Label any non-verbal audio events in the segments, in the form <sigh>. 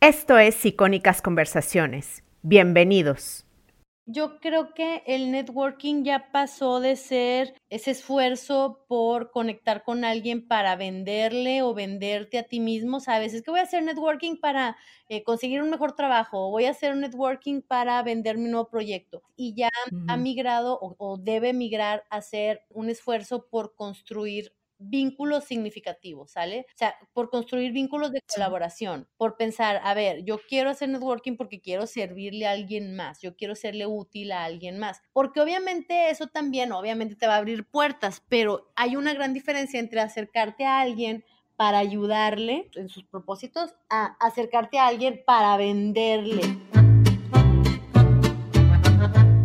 Esto es Icónicas Conversaciones. Bienvenidos. Yo creo que el networking ya pasó de ser ese esfuerzo por conectar con alguien para venderle o venderte a ti mismo, ¿sabes? Es que voy a hacer networking para eh, conseguir un mejor trabajo, o voy a hacer networking para vender mi nuevo proyecto. Y ya ha migrado o, o debe migrar a hacer un esfuerzo por construir vínculos significativos, ¿sale? O sea, por construir vínculos de colaboración, por pensar, a ver, yo quiero hacer networking porque quiero servirle a alguien más, yo quiero serle útil a alguien más, porque obviamente eso también, obviamente te va a abrir puertas, pero hay una gran diferencia entre acercarte a alguien para ayudarle en sus propósitos a acercarte a alguien para venderle.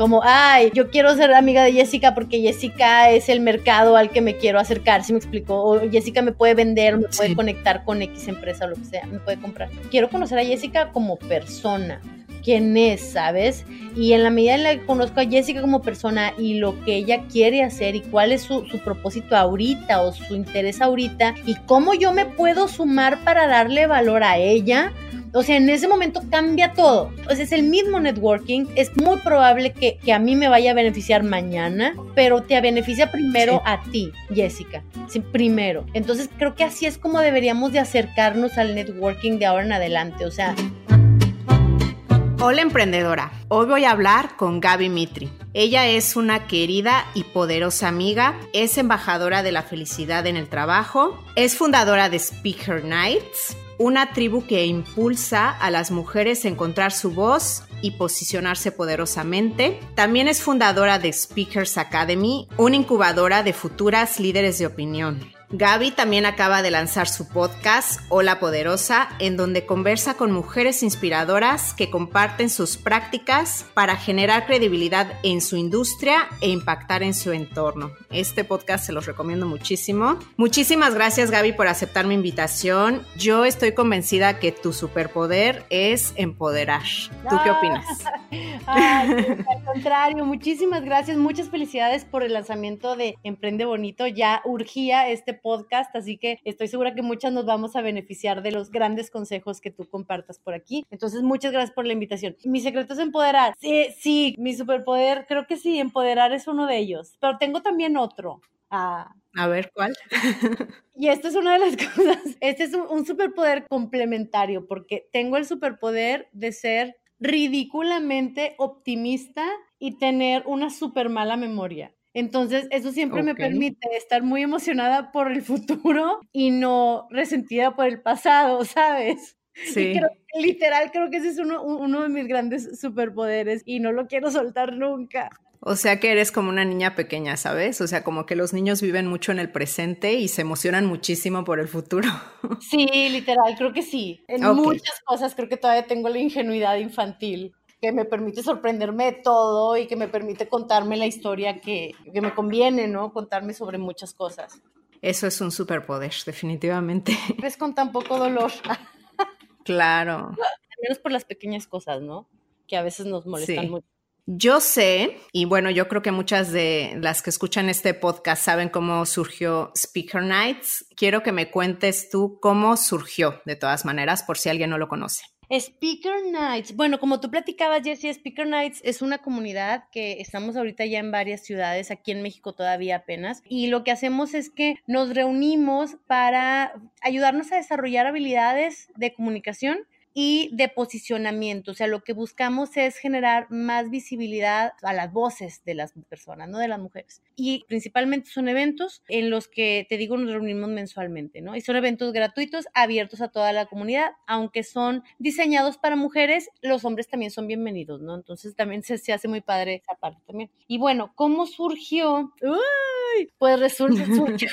como, ay, yo quiero ser amiga de Jessica porque Jessica es el mercado al que me quiero acercar, ¿sí me explico? O Jessica me puede vender, me puede conectar con X empresa o lo que sea, me puede comprar. Quiero conocer a Jessica como persona, quién es, ¿sabes? Y en la medida en la que conozco a Jessica como persona y lo que ella quiere hacer y cuál es su, su, propósito ahorita o su interés ahorita y cómo yo me puedo sumar para darle valor a ella, o sea, en ese momento cambia todo. O sea, es el mismo networking. Es muy probable que, a mí me vaya a beneficiar mañana, pero te beneficia primero a ti, Jessica. Sí, primero. Entonces, creo que así es como deberíamos de acercarnos al networking de ahora en adelante. O sea... Hola emprendedora, hoy voy a hablar con Gaby Mitri. Ella es una querida y poderosa amiga, es embajadora de la felicidad en el trabajo, es fundadora de Speaker Nights, una tribu que impulsa a las mujeres a encontrar su voz y posicionarse poderosamente. También es fundadora de Speakers Academy, una incubadora de futuras líderes de opinión. Gaby también acaba de lanzar su podcast Hola Poderosa, en donde conversa con mujeres inspiradoras que comparten sus prácticas para generar credibilidad en su industria e impactar en su entorno. Este podcast se los recomiendo muchísimo. Muchísimas gracias Gaby por aceptar mi invitación. Yo estoy convencida que tu superpoder es empoderar. ¿Tú qué opinas? <laughs> al contrario, muchísimas gracias. Muchas felicidades por el lanzamiento de Emprende Bonito. Ya urgía este podcast, así que estoy segura que muchas nos vamos a beneficiar de los grandes consejos que tú compartas por aquí. Entonces, muchas gracias por la invitación. Mi secreto es empoderar. Sí, sí, mi superpoder, creo que sí, empoderar es uno de ellos, pero tengo también otro. Ah, a ver, ¿cuál? <laughs> y esto es una de las <laughs> cosas. Este es un, un, superpoder complementario porque tengo el superpoder de ser ridículamente optimista y tener una super mala memoria. Entonces, eso siempre me permite estar muy emocionada por el futuro y no resentida por el pasado, ¿sabes? Sí. literal, creo que ese es uno, uno de mis grandes superpoderes y no lo quiero soltar nunca. O sea que eres como una niña pequeña, ¿sabes? O sea, como que los niños viven mucho en el presente y se emocionan muchísimo por el futuro. Sí, literal, creo que sí. En muchas cosas creo que todavía tengo la ingenuidad infantil que me permite sorprenderme de todo y que me permite contarme la historia que, que me conviene, ¿no? Contarme sobre muchas cosas. Eso es un superpoder, definitivamente. <laughs> Es con tan poco dolor. <laughs> Claro. Al menos por las pequeñas cosas, ¿no? Que a veces nos molestan mucho. Yo sé, y bueno, yo creo que muchas de las que escuchan este podcast saben cómo surgió Speaker Nights. Quiero que me cuentes tú cómo surgió, de todas maneras, por si alguien no lo conoce. Speaker Nights. Bueno, como tú platicabas, Jessie, Speaker Nights es una comunidad que estamos ahorita ya en varias ciudades, aquí en México todavía apenas, y lo que hacemos es que nos reunimos para ayudarnos a desarrollar habilidades de comunicación y de posicionamiento. O sea, lo que buscamos es generar más visibilidad a las voces de las personas, no de las mujeres. Y principalmente son eventos en los que, te digo, nos reunimos mensualmente, ¿no? Y son eventos gratuitos, abiertos a toda la comunidad, aunque son diseñados para mujeres, los hombres también son bienvenidos, ¿no? Entonces también se, se hace muy padre esa parte también. Y bueno, ¿cómo surgió? pues resulta, <laughs> surgió,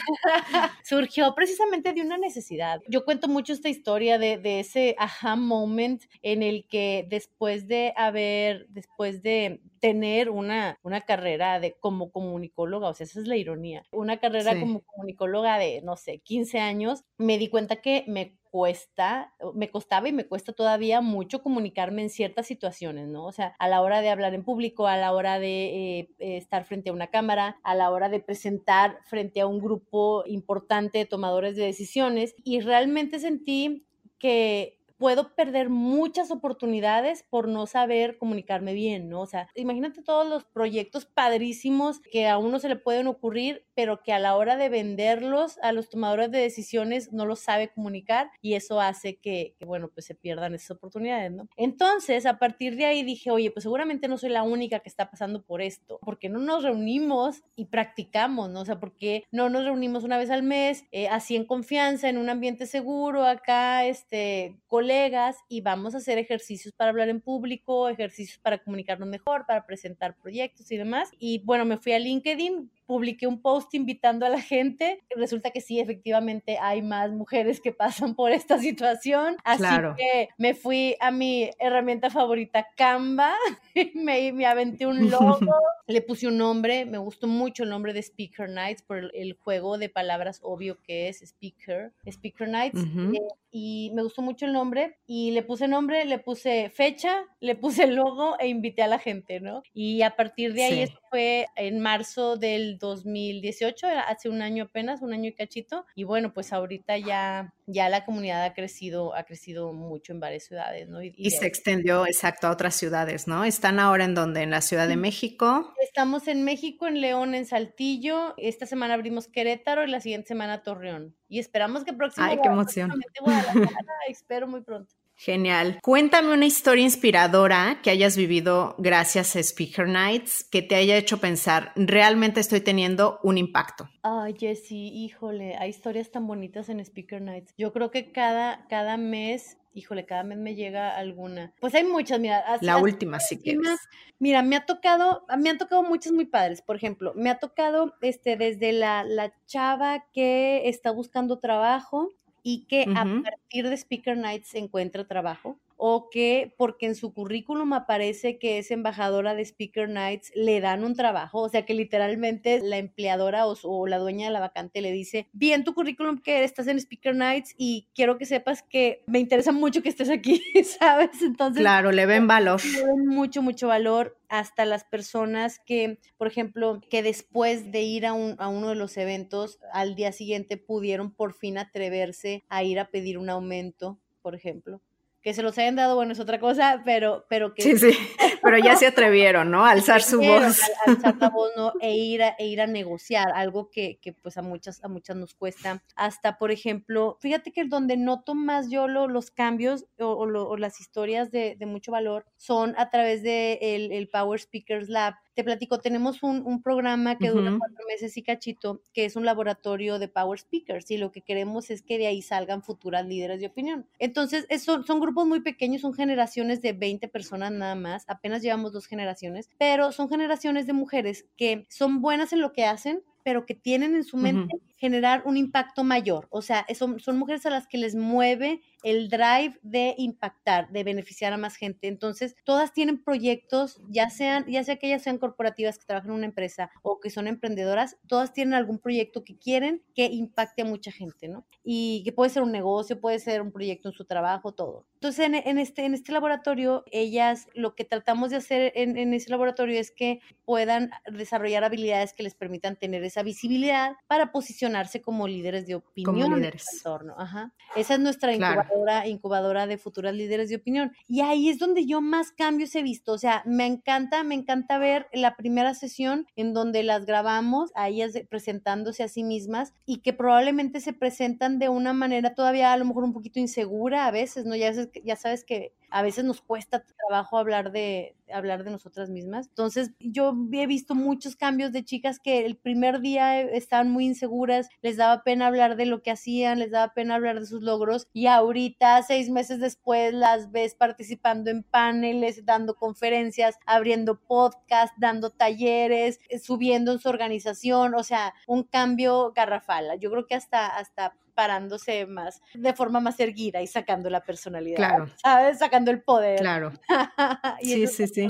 surgió precisamente de una necesidad. Yo cuento mucho esta historia de, de ese aha moment en el que después de haber, después de tener una, una carrera de como comunicóloga, o sea, esa es la ironía, una carrera como comunicóloga de, no sé, 15 años, me di cuenta que me cuesta, me costaba y me cuesta todavía mucho comunicarme en ciertas situaciones, ¿no? O sea, a la hora de hablar en público, a la hora de eh, estar frente a una cámara, a la hora de presentar frente a un grupo importante de tomadores de decisiones y realmente sentí que puedo perder muchas oportunidades por no saber comunicarme bien, ¿no? O sea, imagínate todos los proyectos padrísimos que a uno se le pueden ocurrir, pero que a la hora de venderlos a los tomadores de decisiones no los sabe comunicar y eso hace que, bueno, pues se pierdan esas oportunidades, ¿no? Entonces, a partir de ahí dije, oye, pues seguramente no soy la única que está pasando por esto, porque no nos reunimos y practicamos, ¿no? O sea, porque no nos reunimos una vez al mes, eh, así en confianza, en un ambiente seguro, acá, este, colegas y vamos a hacer ejercicios para hablar en público, ejercicios para comunicarnos mejor, para presentar proyectos y demás. Y bueno, me fui a LinkedIn, publiqué un post invitando a la gente. Resulta que sí, efectivamente hay más mujeres que pasan por esta situación. Así que me fui a mi herramienta favorita, Canva, <laughs> me, me aventé un <laughs> logo, le puse un nombre, me gustó mucho el nombre de Speaker Nights por el, juego de palabras obvio que es Speaker, Speaker Nights. Eh, y me gustó mucho el nombre y le puse nombre, le puse fecha, le puse el <laughs> logo e invité a la gente, ¿no? Y a partir de ahí fue en marzo del 2018, hace un año apenas, un año y cachito. Y bueno, pues ahorita ya, ya la comunidad ha crecido, ha crecido mucho en varias ciudades, ¿no? Y, se extendió, exacto, a otras ciudades, ¿no? ¿Están ahora en donde? ¿En la Ciudad de México? Estamos en México, en León, en Saltillo. Esta semana abrimos Querétaro y la siguiente semana Torreón. Y esperamos que próximo... ¡Ay, qué emoción! <laughs> espero muy pronto. Genial. Cuéntame una historia inspiradora que hayas vivido gracias a Speaker Nights que te haya hecho pensar, realmente estoy teniendo un impacto. Ay, Jessie, híjole, hay historias tan bonitas en Speaker Nights. Yo creo que cada, cada mes híjole, cada mes me llega alguna. Pues hay muchas, mira. la última, si quieres. Mira, me ha tocado, me han tocado muchas muy padres. Por ejemplo, me ha tocado este, desde la, la chava que está buscando trabajo y que a partir de Speaker Nights se encuentra trabajo o que porque en su currículum aparece que es embajadora de Speaker Nights, le dan un trabajo, o sea que literalmente la empleadora o, la dueña de la vacante le dice, bien tu currículum que estás en Speaker Nights y quiero que sepas que me interesa mucho que estés aquí, <laughs> ¿sabes? Entonces... Claro, le ven valor. Le ven mucho, mucho valor hasta las personas que, por ejemplo, que después de ir a, un, a uno de los eventos, al día siguiente pudieron por fin atreverse a ir a pedir un aumento, por ejemplo que se los hayan dado, bueno, es otra cosa, pero, pero que... Sí, sí, <laughs> pero ya se atrevieron, ¿no? alzar su voz. alzar la <laughs> voz, ¿no? E ir a, e ir a negociar, algo que, que, pues a muchas, a muchas nos cuesta. Hasta, por ejemplo, fíjate que donde noto más yo los cambios o, las historias de, de, mucho valor son a través de el, el Power Speakers Lab, te platico, tenemos un, programa que dura cuatro meses y cachito, que es un laboratorio de Power Speakers y lo que queremos es que de ahí salgan futuras líderes de opinión. Entonces, son, son grupos muy pequeños, son generaciones de 20 personas nada más, apenas llevamos dos generaciones, pero son generaciones de mujeres que son buenas en lo que hacen, pero que tienen en su mente generar un impacto mayor. O sea, son, son mujeres a las que les mueve el drive de impactar, de beneficiar a más gente. Entonces, todas tienen proyectos, ya sean, ya sea que ellas sean corporativas que trabajan en una empresa o que son emprendedoras, todas tienen algún proyecto que quieren que impacte a mucha gente, ¿no? Y que puede ser un negocio, puede ser un proyecto en su trabajo, todo. Entonces, en, este, en este laboratorio, ellas, lo que tratamos de hacer en, en ese laboratorio es que puedan desarrollar habilidades que les permitan tener esa visibilidad para posicionar posicionarse como líderes de opinión en el entorno. Ajá. Esa es nuestra incubadora, de futuras líderes de opinión. Y ahí es donde yo más cambios he visto. O sea, me encanta, me encanta ver la primera sesión en donde las grabamos, a ellas presentándose a sí mismas y que probablemente se presentan de una manera todavía a lo mejor un poquito insegura a veces, ¿no? Ya, ya sabes que a veces nos cuesta trabajo hablar de, hablar de nosotras mismas. Entonces, yo he visto muchos cambios de chicas que el primer día estaban muy inseguras, les daba pena hablar de lo que hacían, les daba pena hablar de sus logros y ahorita, seis meses después, las ves participando en paneles, dando conferencias, abriendo podcast, dando talleres, eh, subiendo en su organización, o sea, un cambio garrafal. Yo creo que hasta, hasta parándose más, de forma más erguida y sacando la personalidad. Claro. ¿Sabes? Sacando el poder. Claro. <laughs> sí, sí, sí.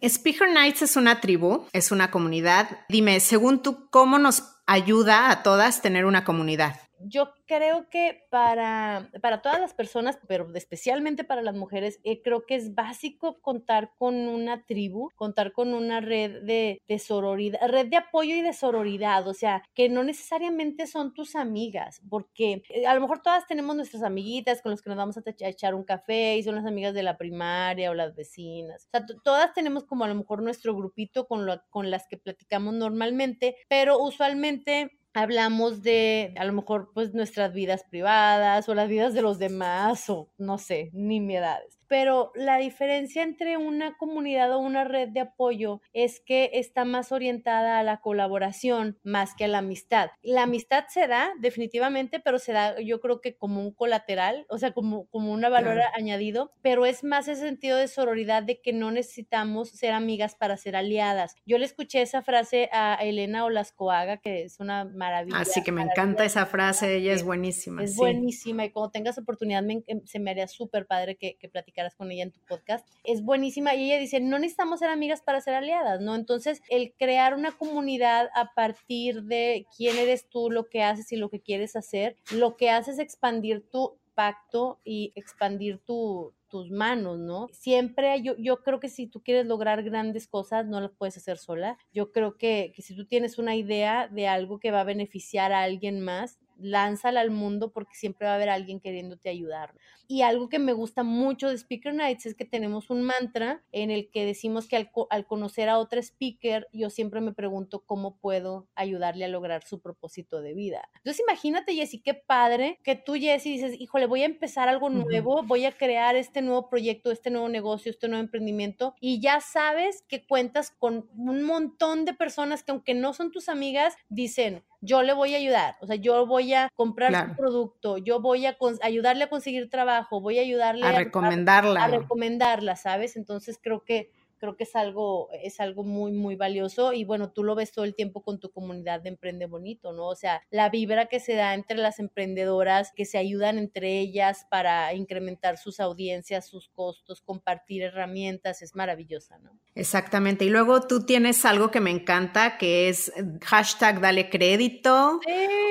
Speaker Nights es una tribu, es una comunidad. Dime, según tú, ¿cómo nos ayuda a todas tener una comunidad? Yo creo que para, para todas las personas, pero especialmente para las mujeres, eh, creo que es básico contar con una tribu, contar con una red de, de sororidad, red de apoyo y de sororidad, o sea, que no necesariamente son tus amigas, porque eh, a lo mejor todas tenemos nuestras amiguitas con las que nos vamos a, echar un café y son las amigas de la primaria o las vecinas. O sea, todas tenemos como a lo mejor nuestro grupito con, lo, con las que platicamos normalmente, pero usualmente hablamos de a lo mejor pues nuestras vidas privadas o las vidas de los demás o no sé, nimiedades pero la diferencia entre una comunidad o una red de apoyo es que está más orientada a la colaboración más que a la amistad. La amistad se da definitivamente, pero se da yo creo que como un colateral, o sea, como, como una valor añadido, pero es más ese sentido de sororidad de que no necesitamos ser amigas para ser aliadas. Yo le escuché esa frase a Elena Olascoaga, que es una maravilla. Así que me encanta esa frase, ella es buenísima. Es buenísima y cuando tengas oportunidad se me haría súper padre que, que con ella en tu podcast, es buenísima y ella dice, no necesitamos ser amigas para ser aliadas, ¿no? Entonces, el crear una comunidad a partir de quién eres tú, lo que haces y lo que quieres hacer, lo que hace es expandir tu pacto y expandir tu, tus manos, ¿no? Siempre yo, yo creo que si tú quieres lograr grandes cosas, no las puedes hacer sola. Yo creo que, que si tú tienes una idea de algo que va a beneficiar a alguien más, lánzala al mundo porque siempre va a haber alguien queriéndote ayudar. Y algo que me gusta mucho de Speaker Nights es que tenemos un mantra en el que decimos que al, conocer a otra speaker, yo siempre me pregunto cómo puedo ayudarle a lograr su propósito de vida. Entonces imagínate, Jessy, qué padre que tú, Jessy, dices, híjole, voy a empezar algo nuevo, voy a crear este nuevo proyecto, este nuevo negocio, este nuevo emprendimiento, y ya sabes que cuentas con un montón de personas que aunque no son tus amigas, dicen, yo le voy a ayudar, o sea, yo voy a comprar su producto, yo voy a ayudarle a conseguir trabajo, voy a ayudarle a, recomendarla. A, recomendarla, ¿sabes? Entonces creo que creo que es algo, es algo muy, muy valioso y bueno, tú lo ves todo el tiempo con tu comunidad de Emprende Bonito, ¿no? O sea, la vibra que se da entre las emprendedoras, que se ayudan entre ellas para incrementar sus audiencias, sus costos, compartir herramientas, es maravillosa, ¿no? Exactamente. Y luego tú tienes algo que me encanta, que es hashtag dale crédito,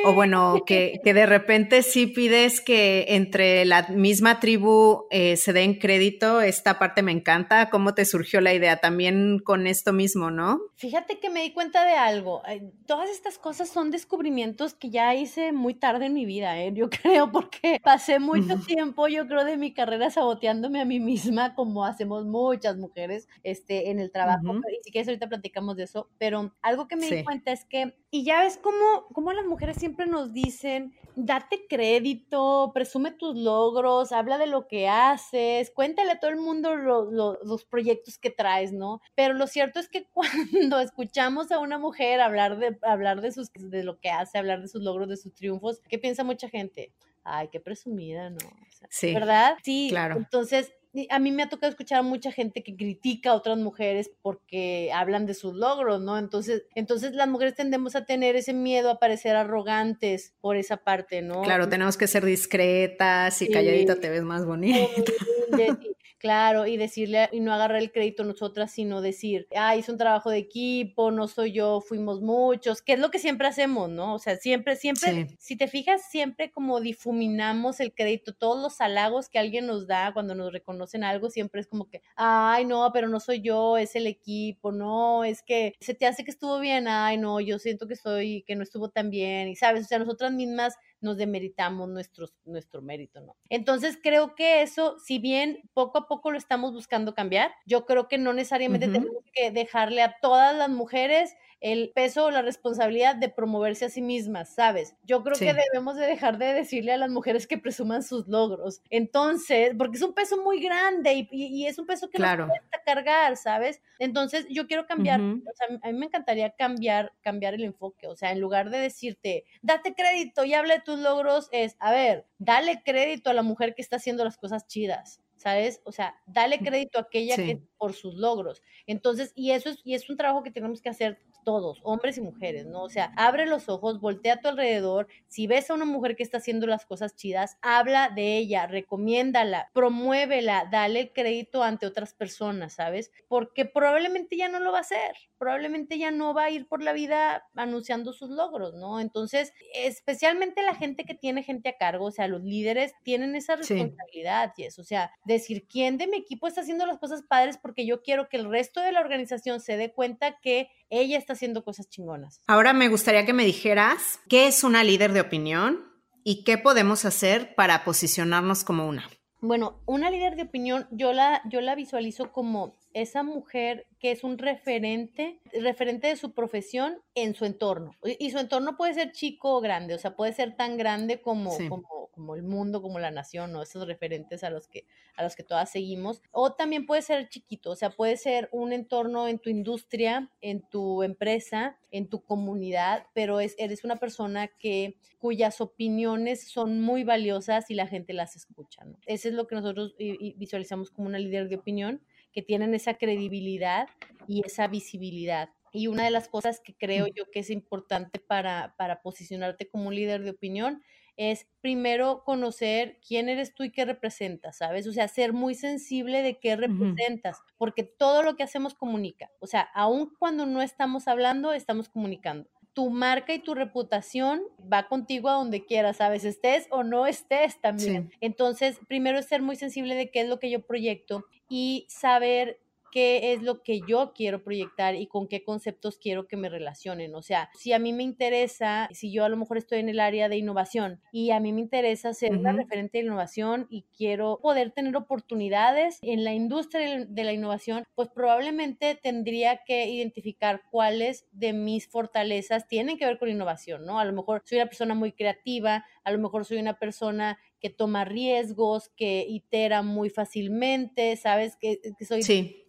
o bueno, que, que, de repente sí pides que entre la misma tribu eh, se den crédito, esta parte me encanta, ¿cómo te surgió la idea también con esto mismo, ¿no? Fíjate que me di cuenta de algo. Todas estas cosas son descubrimientos que ya hice muy tarde en mi vida, ¿eh? yo <laughs> creo, porque pasé mucho tiempo, yo creo, de mi carrera saboteándome a mí misma, como hacemos muchas mujeres este, en el trabajo. Y si quieres, ahorita platicamos de eso. Pero algo que me di cuenta es que, y ya ves cómo, cómo las mujeres siempre nos dicen, date crédito, presume tus logros, habla de lo que haces, cuéntale a todo el mundo los proyectos que traes, ¿no? Pero lo cierto es que <laughs> cuando escuchamos a una mujer hablar de, hablar de, sus, de lo que hace, hablar de sus logros, de sus triunfos, ¿qué piensa mucha gente? Ay, qué presumida, ¿no? sí. ¿Verdad? Sí, claro. Entonces, a mí me ha tocado escuchar a mucha gente que critica a otras mujeres porque hablan de sus logros, ¿no? Entonces, entonces las mujeres tendemos a tener ese miedo a parecer arrogantes por esa parte, ¿no? Claro, tenemos que ser discretas y calladita te ves más bonita. Claro, y decirle, y no agarrar el crédito nosotras, sino decir, ah, hice un trabajo de equipo, no soy yo, fuimos muchos, que es lo que siempre hacemos, ¿no? O sea, siempre, siempre, si te fijas, siempre como difuminamos el crédito, todos los halagos que alguien nos da cuando nos reconocen algo, siempre es como que, ay, no, pero no soy yo, es el equipo, no, es que se te hace que estuvo bien, ay, no, yo siento que estoy, que no estuvo tan bien, y sabes, o sea, nosotras mismas nos demeritamos nuestros, nuestro mérito, ¿no? Entonces creo que eso, si bien poco a poco lo estamos buscando cambiar, yo creo que no necesariamente tenemos que dejarle a todas las mujeres el peso o la responsabilidad de promoverse a sí mismas, ¿sabes? Yo creo que debemos de dejar de decirle a las mujeres que presuman sus logros. Entonces, porque es un peso muy grande y, es un peso que nos cuesta cargar, ¿sabes? Entonces, yo quiero cambiar, o sea, a mí me encantaría cambiar, cambiar el enfoque, o sea, en lugar de decirte, date crédito y habla de tus logros, es, a ver, dale crédito a la mujer que está haciendo las cosas chidas. ¿sabes? O sea, dale crédito a aquella que por sus logros. Entonces, y eso es, y es un trabajo que tenemos que hacer todos, hombres y mujeres, ¿no? O sea, abre los ojos, voltea a tu alrededor, si ves a una mujer que está haciendo las cosas chidas, habla de ella, recomiéndala, promuévela, dale el crédito ante otras personas, ¿sabes? Porque probablemente ya no lo va a hacer, probablemente ya no va a ir por la vida anunciando sus logros, ¿no? Entonces, especialmente la gente que tiene gente a cargo, o sea, los líderes tienen esa responsabilidad, y eso, o sea, decir quién de mi equipo está haciendo las cosas padres porque yo quiero que el resto de la organización se dé cuenta que ella está haciendo cosas chingonas. Ahora me gustaría que me dijeras qué es una líder de opinión y qué podemos hacer para posicionarnos como una. Bueno, una líder de opinión yo la, yo la visualizo como esa mujer que es un referente, referente de su profesión en su entorno. Y, su entorno puede ser chico o grande, o sea, puede ser tan grande como, como, como, el mundo, como la nación, o esos referentes a los, que, a los que todas seguimos. O también puede ser chiquito, o sea, puede ser un entorno en tu industria, en tu empresa, en tu comunidad, pero es, eres una persona que cuyas opiniones son muy valiosas y la gente las escucha. ¿no? Eso es lo que nosotros visualizamos como una líder de opinión que tienen esa credibilidad y esa visibilidad. Y una de las cosas que creo yo que es importante para, para posicionarte como un líder de opinión es primero conocer quién eres tú y qué representas, ¿sabes? O sea, ser muy sensible de qué representas, porque todo lo que hacemos comunica. O sea, aun cuando no estamos hablando, estamos comunicando tu marca y tu reputación va contigo a donde quieras, ¿sabes? Estés o no estés también. Entonces, primero es ser muy sensible de qué es lo que yo proyecto y saber qué es lo que yo quiero proyectar y con qué conceptos quiero que me relacionen. O sea, si a mí me interesa, si yo a lo mejor estoy en el área de innovación y a mí me interesa ser una referente de innovación y quiero poder tener oportunidades en la industria de la innovación, pues probablemente tendría que identificar cuáles de mis fortalezas tienen que ver con innovación, ¿no? A lo mejor soy una persona muy creativa, a lo mejor soy una persona que toma riesgos, que itera muy fácilmente, ¿sabes? Que, que soy sí.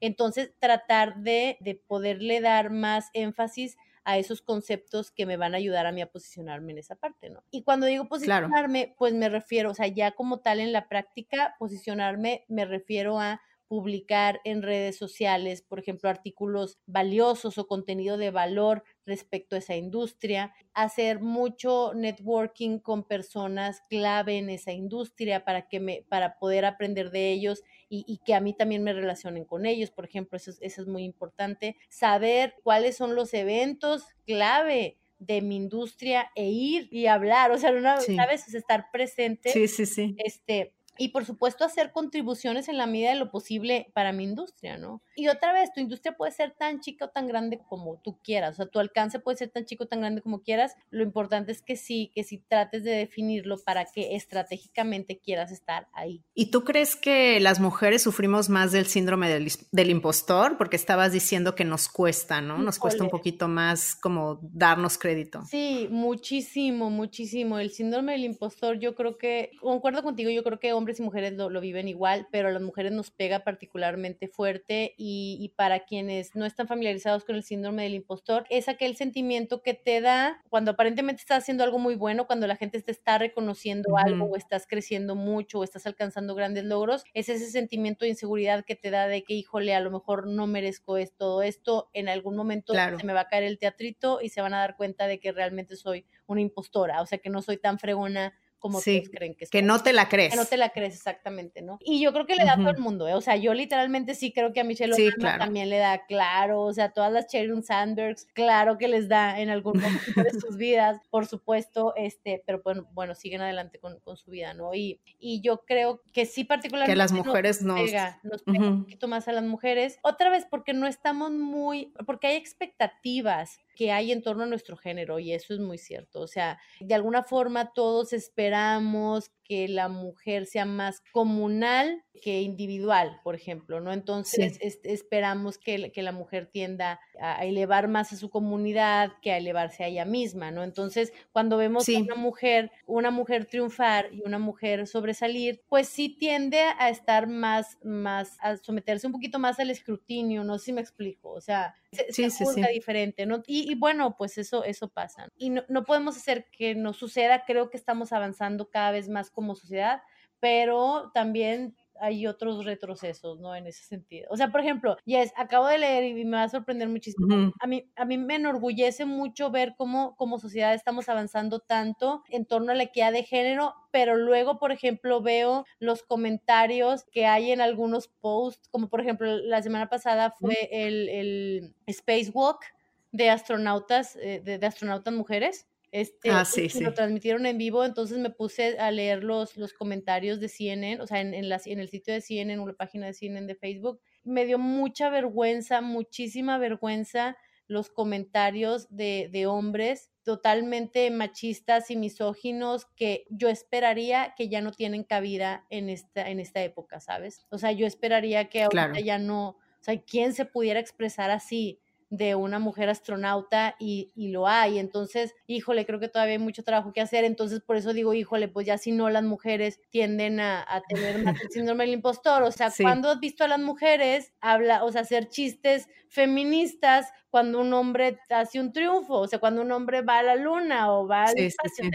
Entonces, tratar de, de poderle dar más énfasis a esos conceptos que me van a ayudar a mí a posicionarme en esa parte, ¿no? Y cuando digo posicionarme, pues me refiero, o sea, ya como tal en la práctica, posicionarme me refiero a publicar en redes sociales, por ejemplo, artículos valiosos o contenido de valor respecto a esa industria, hacer mucho networking con personas clave en esa industria para que me, para poder aprender de ellos y, que a mí también me relacionen con ellos, por ejemplo, eso, eso es muy importante, saber cuáles son los eventos clave de mi industria e ir y hablar, o sea, una, ¿sabes? estar presente. Sí, sí, sí. Este, y por supuesto hacer contribuciones en la medida de lo posible para mi industria, ¿no? Y otra vez, tu industria puede ser tan chica o tan grande como tú quieras, o sea, tu alcance puede ser tan chico o tan grande como quieras, lo importante es que sí, que sí trates de definirlo para que estratégicamente quieras estar ahí. ¿Y tú crees que las mujeres sufrimos más del síndrome del, impostor? Porque estabas diciendo que nos cuesta, ¿no? Nos cuesta un poquito más como darnos crédito. Sí, muchísimo, muchísimo. El síndrome del impostor, yo creo que, concuerdo contigo, yo creo que hombres y mujeres lo, lo viven igual, pero a las mujeres nos pega particularmente fuerte y, para quienes no están familiarizados con el síndrome del impostor, es aquel sentimiento que te da cuando aparentemente estás haciendo algo muy bueno, cuando la gente te está reconociendo algo o estás creciendo mucho o estás alcanzando grandes logros, es ese sentimiento de inseguridad que te da de que, híjole, a lo mejor no merezco esto, todo esto, en algún momento se me va a caer el teatrito y se van a dar cuenta de que realmente soy una impostora, o sea que no soy tan fregona como todos creen que es. Que no te la crees. Que no te la crees, exactamente, ¿no? Y yo creo que le da a todo el mundo, ¿eh? O sea, yo literalmente sí creo que a Michelle Obama también le da, claro, o sea, todas las Sheryl Sandbergs, claro que les da en algún momento de sus vidas, por supuesto, este, pero bueno, bueno siguen adelante con, con su vida, ¿no? Y, y yo creo que sí particularmente que las mujeres nos, pega, nos pega un poquito más a las mujeres, otra vez porque no estamos muy, porque hay expectativas que hay en torno a nuestro género y eso es muy cierto. O sea, de alguna forma todos esperamos que la mujer sea más comunal que individual, por ejemplo, ¿no? Entonces esperamos que, que, la mujer tienda a, elevar más a su comunidad que a elevarse a ella misma, ¿no? Entonces, cuando vemos a una mujer, una mujer triunfar y una mujer sobresalir, pues sí tiende a estar más, más, a someterse un poquito más al escrutinio, no sé si me explico, o sea, se, se diferente, ¿no? Y, bueno, pues eso, eso pasa. Y no, no podemos hacer que nos suceda, creo que estamos avanzando cada vez más como sociedad, pero también hay otros retrocesos, ¿no? En ese sentido. O sea, por ejemplo, Yes, acabo de leer y me va a sorprender muchísimo. A mí, a mí me enorgullece mucho ver cómo como sociedad estamos avanzando tanto en torno a la equidad de género, pero luego, por ejemplo, veo los comentarios que hay en algunos posts, como por ejemplo, la semana pasada fue el, el Spacewalk de astronautas, eh, de astronautas mujeres este, ah, sí, sí. Lo transmitieron en vivo, entonces me puse a leer los, los comentarios de CNN, o sea, en, en, la, en el sitio de CNN o la página de CNN de Facebook. Me dio mucha vergüenza, muchísima vergüenza los comentarios de, de hombres totalmente machistas y misóginos que yo esperaría que ya no tienen cabida en esta, en esta época, ¿sabes? O sea, yo esperaría que ahorita ya no, o sea, ¿quién se pudiera expresar así? De una mujer astronauta y, y, lo hay. Entonces, híjole, creo que todavía hay mucho trabajo que hacer. Entonces, por eso digo, híjole, pues ya si no, las mujeres tienden a, tener más el síndrome del impostor. O sea, <laughs> cuando has visto a las mujeres habla, o sea, hacer chistes feministas cuando un hombre hace un triunfo? O sea, cuando un hombre va a la luna o va al espacio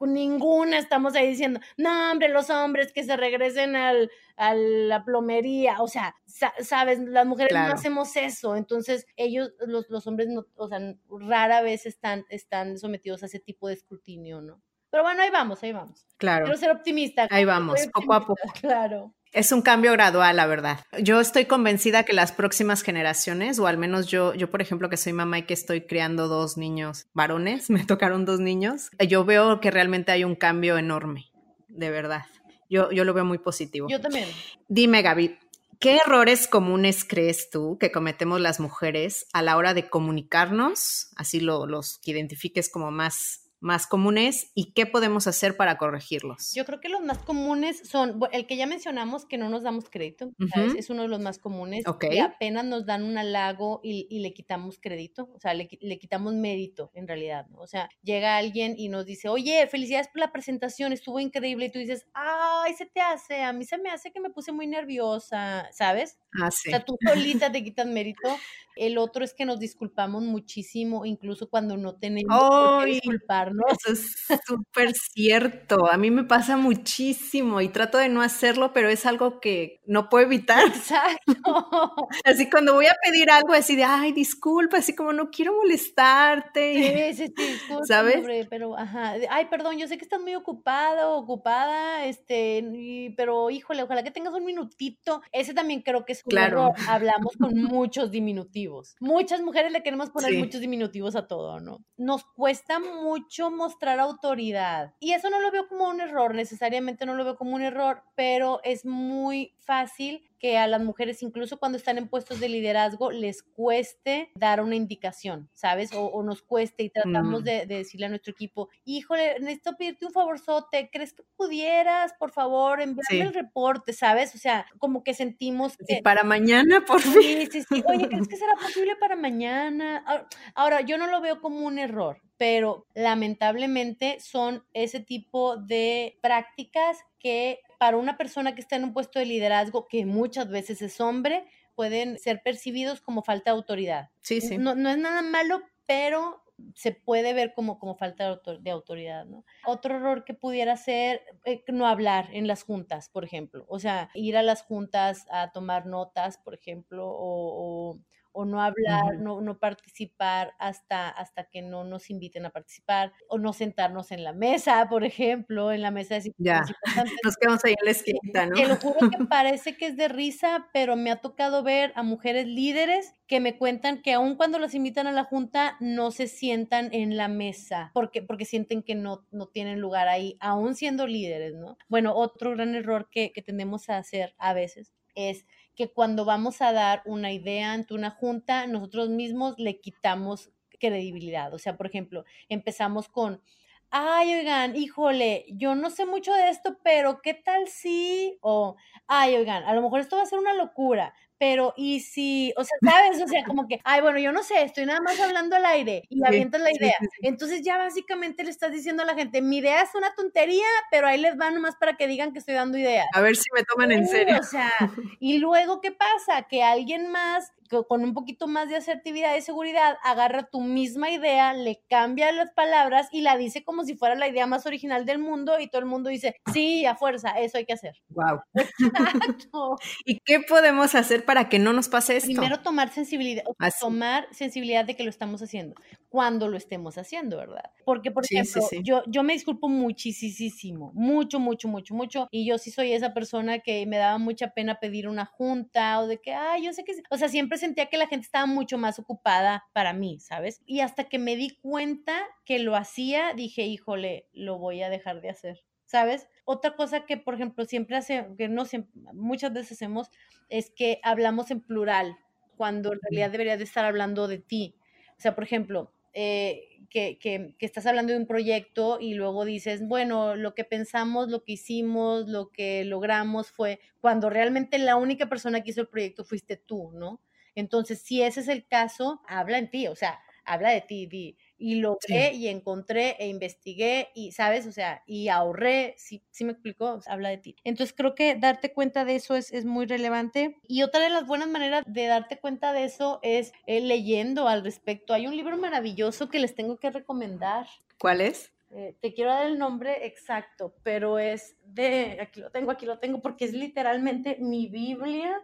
ninguna estamos ahí diciendo, no, hombre, los hombres que se regresen al, a la plomería, o sea, sabes, las mujeres no hacemos eso, entonces ellos, los, los hombres, no, o sea, rara vez están, están sometidos a ese tipo de escrutinio, ¿no? Pero bueno, ahí vamos, ahí vamos. Claro. Quiero ser optimista. Ahí vamos, poco a poco. <laughs> Claro. Es un cambio gradual, la verdad. Yo estoy convencida que las próximas generaciones, o al menos yo, yo por ejemplo, que soy mamá y que estoy criando dos niños varones, <laughs> me tocaron dos niños, yo veo que realmente hay un cambio enorme, de verdad. Yo, yo lo veo muy positivo. Yo también. Dime, Gaby, ¿qué errores comunes crees tú que cometemos las mujeres a la hora de comunicarnos? Así lo, los que identifiques como más más comunes y qué podemos hacer para corregirlos? Yo creo que los más comunes son el que ya mencionamos que no nos damos crédito, es uno de los más comunes, que apenas nos dan un halago y, le quitamos crédito, o sea, le, quitamos mérito en realidad, ¿no? O sea, llega alguien y nos dice, oye, felicidades por la presentación, estuvo increíble, y tú dices, ay, se te hace, a mí se me hace que me puse muy nerviosa, ¿sabes? Ah, sí. O sea, tú <laughs> solita te quitas mérito. El otro es que nos disculpamos muchísimo, incluso cuando no tenemos que disculparnos. Eso es súper cierto. A mí me pasa muchísimo y trato de no hacerlo, pero es algo que no puedo evitar. Exacto. <laughs> Así cuando voy a pedir algo así de, ay, disculpa, así como no quiero molestarte. Sí, sí, sí, <laughs> disculpa, ¿sabes? pero, ajá, ay, perdón, yo sé que estás muy ocupado, ocupada, este, pero híjole, ojalá que tengas un minutito. Ese también creo que es un claro. Hablamos con <laughs> muchos diminutivos Muchas mujeres le queremos poner muchos diminutivos a todo, ¿no? Nos cuesta mucho mostrar autoridad. Y eso no lo veo como un error, necesariamente no lo veo como un error, pero es muy fácil que a las mujeres, incluso cuando están en puestos de liderazgo, les cueste dar una indicación, ¿sabes? O, nos cueste y tratamos mm. de, decirle a nuestro equipo, híjole, necesito pedirte un favorzote, ¿crees que pudieras, por favor, enviarme el reporte, ¿sabes? O sea, como que sentimos que... para mañana, por fin. Sí, sí, sí. Oye, ¿crees que será posible para mañana? Ahora, yo no lo veo como un error, pero lamentablemente son ese tipo de prácticas que para una persona que está en un puesto de liderazgo, que muchas veces es hombre, pueden ser percibidos como falta de autoridad. Sí, sí. No, no es nada malo, pero se puede ver como, como falta de autoridad, ¿no? Otro error que pudiera ser eh, no hablar en las juntas, por ejemplo. O sea, ir a las juntas a tomar notas, por ejemplo, o, o no hablar, no, no participar hasta, hasta que no nos inviten a participar, o no sentarnos en la mesa, por ejemplo, en la mesa de Ya, <laughs> nos quedamos ahí en la esquina, ¿no? Te lo juro que <laughs> parece que es de risa, pero me ha tocado ver a mujeres líderes que me cuentan que aun cuando las invitan a la junta, no se sientan en la mesa, porque, porque sienten que no, no tienen lugar ahí, aún siendo líderes, ¿no? Bueno, otro gran error que, que tendemos a hacer a veces es que cuando vamos a dar una idea ante una junta, nosotros mismos le quitamos credibilidad. O sea, por ejemplo, empezamos con, ay, oigan, híjole, yo no sé mucho de esto, pero ¿qué tal si? O, ay, oigan, a lo mejor esto va a ser una locura, pero y si, o sea, ¿sabes? O sea, como que, ay, bueno, yo no sé, estoy nada más hablando al aire y avientas la idea. Entonces ya básicamente le estás diciendo a la gente, mi idea es una tontería, pero ahí les va nomás para que digan que estoy dando ideas. A ver si me toman en serio. O sea, y luego, ¿qué pasa? Que alguien más con un poquito más de asertividad y seguridad, agarra tu misma idea, le cambia las palabras y la dice como si fuera la idea más original del mundo y todo el mundo dice, sí, a fuerza, eso hay que hacer. Wow. <laughs> ¿Y qué podemos hacer para que no nos pase esto? Primero tomar sensibilidad, Así. tomar sensibilidad de que lo estamos haciendo, cuando lo estemos haciendo, ¿verdad? Porque, por sí, ejemplo, sí, sí. Yo, yo me disculpo muchísimo, mucho, mucho, mucho, mucho, y yo sí soy esa persona que me daba mucha pena pedir una junta o de que, ay, yo sé que, o sea, siempre sentía que la gente estaba mucho más ocupada para mí, ¿sabes? Y hasta que me di cuenta que lo hacía, dije, híjole, lo voy a dejar de hacer. ¿Sabes? Otra cosa que, por ejemplo, siempre hace, que no siempre, muchas veces hacemos, es que hablamos en plural, cuando en realidad deberías de estar hablando de ti. O sea, por ejemplo, eh, que, que, que, estás hablando de un proyecto y luego dices, bueno, lo que pensamos, lo que hicimos, lo que logramos fue cuando realmente la única persona que hizo el proyecto fuiste tú, ¿no? Entonces, si ese es el caso, habla en ti, o sea, habla de ti, di, y logré sí. y encontré e investigué y, ¿sabes? O sea, y ahorré, sí, sí me explicó, habla de ti. Entonces creo que darte cuenta de eso es, es, muy relevante. Y otra de las buenas maneras de darte cuenta de eso es eh, leyendo al respecto. Hay un libro maravilloso que les tengo que recomendar. ¿Cuál es? Eh, te quiero dar el nombre exacto, pero es de, aquí lo tengo, aquí lo tengo, porque es literalmente mi Biblia.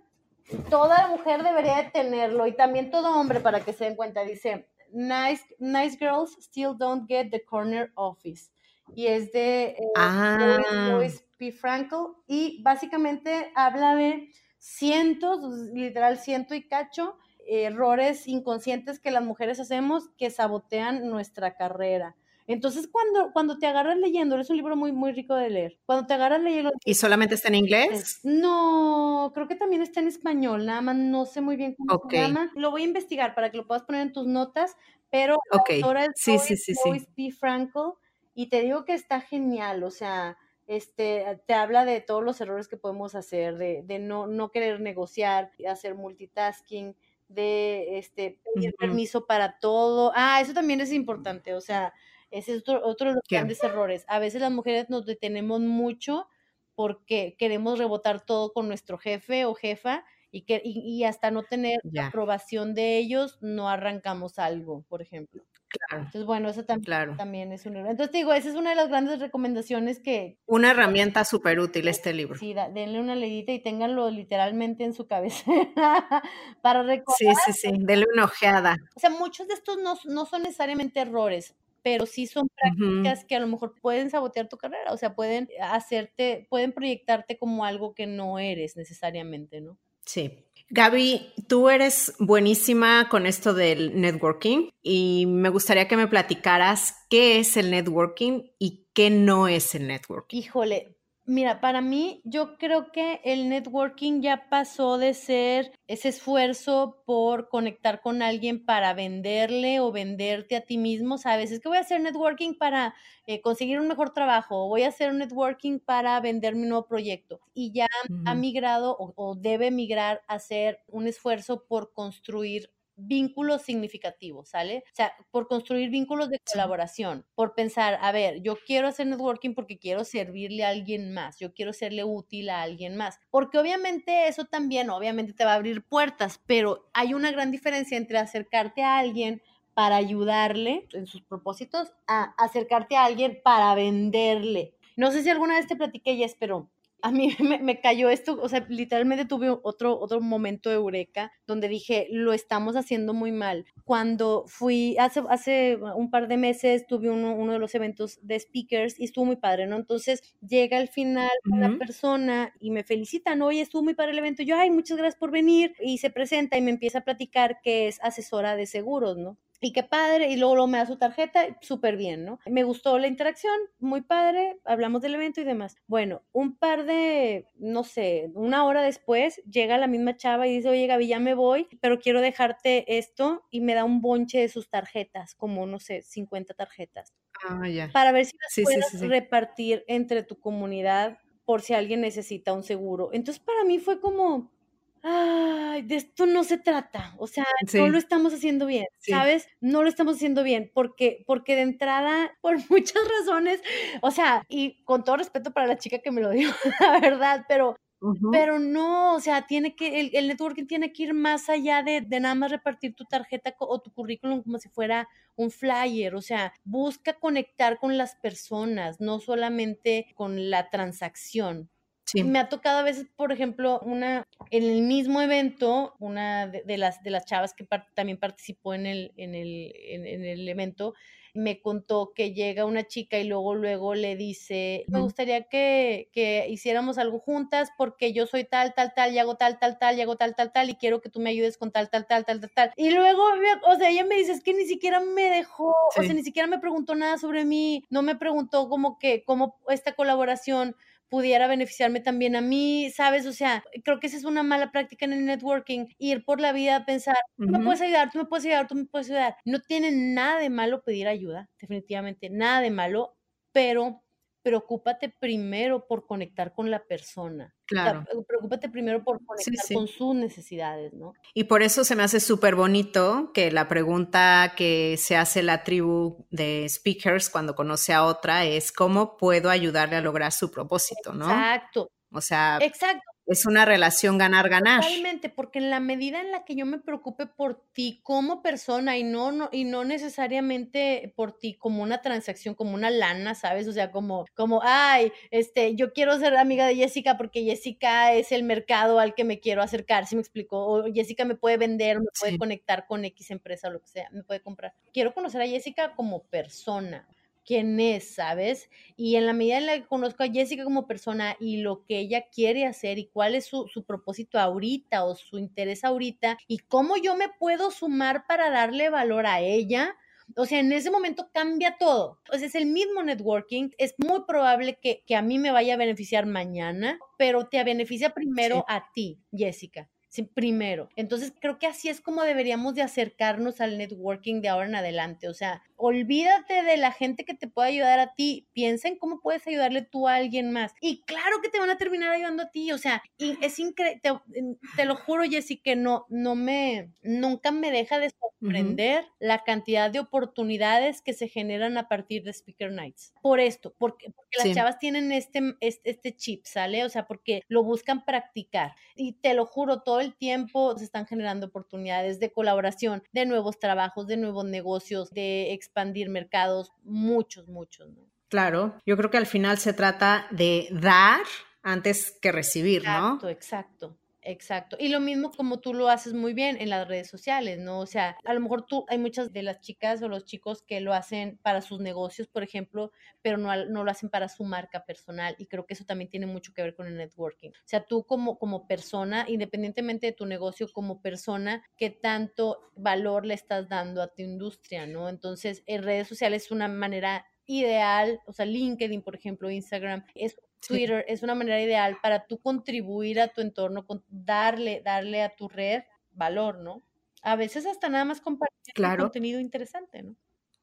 Toda mujer debería de tenerlo y también todo hombre para que se den cuenta. Dice, nice, nice girls still don't get the corner office. Y es de, eh, ah. P. Frankel. Y básicamente habla de cientos, literal ciento y cacho, errores inconscientes que las mujeres hacemos que sabotean nuestra carrera. Entonces, cuando, cuando te agarras leyendo, es un libro muy, muy rico de leer. Cuando te agarras leyendo... ¿Y solamente está en inglés? No, creo que también está en español, nada más no sé muy bien cómo okay. se llama. Lo voy a investigar para que lo puedas poner en tus notas, pero okay. la autora es sí, sí, sí, Lois P. Frankel y te digo que está genial, o sea, este, te habla de todos los errores que podemos hacer, de, de no, no querer negociar, hacer multitasking, de este, pedir uh -huh. permiso para todo. Ah, eso también es importante, o sea, ese es otro, otro de los grandes errores. A veces las mujeres nos detenemos mucho porque queremos rebotar todo con nuestro jefe o jefa y, que, y, y hasta no tener Ya. aprobación de ellos, no arrancamos algo, por ejemplo. Claro, Entonces, bueno, eso también, claro. también es un error. Entonces, te digo, esa es una de las grandes recomendaciones que, Una herramienta súper útil este libro. sí, da- denle una leidita y ténganlo literalmente en su cabeza <laughs> para recordar. Sí, sí, sí, dele una ojeada. O sea, muchos de estos no, no son necesariamente errores, pero sí son prácticas que a lo mejor pueden sabotear tu carrera, o sea, pueden hacerte, pueden proyectarte como algo que no eres necesariamente, ¿no? Sí. Gaby, tú eres buenísima con esto del networking y me gustaría que me platicaras qué es el networking y qué no es el networking. Híjole, mira, para mí yo creo que el networking ya pasó de ser ese esfuerzo por conectar con alguien para venderle o venderte a ti mismo, ¿sabes? Es que voy a hacer networking para eh, conseguir un mejor trabajo, o voy a hacer un networking para vender mi nuevo proyecto. Y ya ha migrado o, o debe migrar a hacer un esfuerzo por construir vínculos significativos, ¿sale? O sea, por construir vínculos de colaboración, por pensar, a ver, yo quiero hacer networking porque quiero servirle a alguien más, yo quiero serle útil a alguien más, porque obviamente eso también, obviamente te va a abrir puertas, pero hay una gran diferencia entre acercarte a alguien para ayudarle en sus propósitos a acercarte a alguien para venderle. No sé si alguna vez te platiqué, Jess, pero a mí <laughs> me, cayó esto, o sea, literalmente tuve otro, otro momento de eureka donde dije, lo estamos haciendo muy mal. Cuando fui, hace, hace un par de meses, tuve uno, uno de los eventos de speakers y estuvo muy padre, ¿no? Entonces llega al final una persona y me felicitan, oye, estuvo muy padre el evento. Yo, ay, muchas gracias por venir. Y se presenta y me empieza a platicar que es asesora de seguros, ¿no? Y qué padre, y luego, me da su tarjeta, súper bien, ¿no? Me gustó la interacción, muy padre, hablamos del evento y demás. Bueno, un par de, no sé, una hora después, llega la misma chava y dice, oye Gaby, ya me voy, pero quiero dejarte esto, y me da un bonche de sus tarjetas, como, no sé, 50 tarjetas. Ah, ya. Para ver si las puedes repartir entre tu comunidad por si alguien necesita un seguro. Entonces, para mí fue como, ay, de esto no se trata, o sea, no lo estamos haciendo bien, ¿sabes? No lo estamos haciendo bien, porque, porque de entrada, por <laughs> muchas razones, o sea, y con todo respeto para la chica que me lo dio, <laughs> la verdad, pero pero no, o sea, tiene que, el, networking tiene que ir más allá de, de, nada más repartir tu tarjeta o tu currículum como si fuera un flyer, o sea, busca conectar con las personas, no solamente con la transacción. Me ha tocado a veces, por ejemplo, una en el mismo evento, una de, las de las chavas que también participó en el, en el, en, el evento, me contó que llega una chica y luego, luego le dice, me gustaría que, que, hiciéramos algo juntas porque yo soy tal, tal, tal, y hago tal, tal, tal, y hago tal, tal, tal, y quiero que tú me ayudes con tal, tal, tal, tal, tal, tal. Y luego, o sea, ella me dice, es que ni siquiera me dejó, o sea, ni siquiera me preguntó nada sobre mí, no me preguntó como que, cómo esta colaboración pudiera beneficiarme también a mí, ¿sabes? O sea, creo que esa es una mala práctica en el networking, ir por la vida a pensar, tú me puedes ayudar, tú me puedes ayudar, tú me puedes ayudar. No tiene nada de malo pedir ayuda, definitivamente, nada de malo, pero preocúpate primero por conectar con la persona. Claro. preocúpate primero por conectar con sus necesidades, ¿no? Y por eso se me hace súper bonito que la pregunta que se hace la tribu de speakers cuando conoce a otra es cómo puedo ayudarle a lograr su propósito, ¿no? Exacto. O sea, Exacto es una relación ganar-ganar. Totalmente, porque en la medida en la que yo me preocupe por ti como persona y no, no, y no necesariamente por ti como una transacción, como una lana, ¿sabes? O sea, como, como, ay, este, yo quiero ser amiga de Jessica porque Jessica es el mercado al que me quiero acercar, ¿sí me explico? O Jessica me puede vender, me puede conectar con X empresa o lo que sea, me puede comprar. Quiero conocer a Jessica como persona quién es, ¿sabes? Y en la medida en la que conozco a Jessica como persona y lo que ella quiere hacer y cuál es su, propósito ahorita o su interés ahorita y cómo yo me puedo sumar para darle valor a ella, o sea, en ese momento cambia todo. O sea, es el mismo networking. Es muy probable que, a mí me vaya a beneficiar mañana, pero te beneficia primero a ti, Jessica. Sí, primero. Entonces creo que así es como deberíamos de acercarnos al networking de ahora en adelante. O sea, olvídate de la gente que te puede ayudar a ti. Piensa en cómo puedes ayudarle tú a alguien más. Y claro que te van a terminar ayudando a ti. O sea, es increíble. Te, lo juro, Jessy, que no, no me, nunca me deja de sorprender la cantidad de oportunidades que se generan a partir de Speaker Nights. Por esto, porque, porque las chavas tienen este, este, este chip, ¿sale? O sea, porque lo buscan practicar. Y te lo juro, todo el tiempo se están generando oportunidades de colaboración, de nuevos trabajos, de nuevos negocios, de expandir mercados, muchos, muchos. Claro, yo creo que al final se trata de dar antes que recibir, ¿no? Exacto, exacto. Exacto. Y lo mismo como tú lo haces muy bien en las redes sociales, ¿no? O sea, a lo mejor tú, hay muchas de las chicas o los chicos que lo hacen para sus negocios, por ejemplo, pero no, no lo hacen para su marca personal. Y creo que eso también tiene mucho que ver con el networking. O sea, tú como, como persona, independientemente de tu negocio, como persona, ¿qué tanto valor le estás dando a tu industria, ¿no? Entonces, en redes sociales es una manera ideal, o sea, LinkedIn, por ejemplo, Instagram, es Twitter es una manera ideal para tú contribuir a tu entorno, darle, darle a tu red valor, ¿no? A veces hasta nada más compartir contenido interesante, ¿no?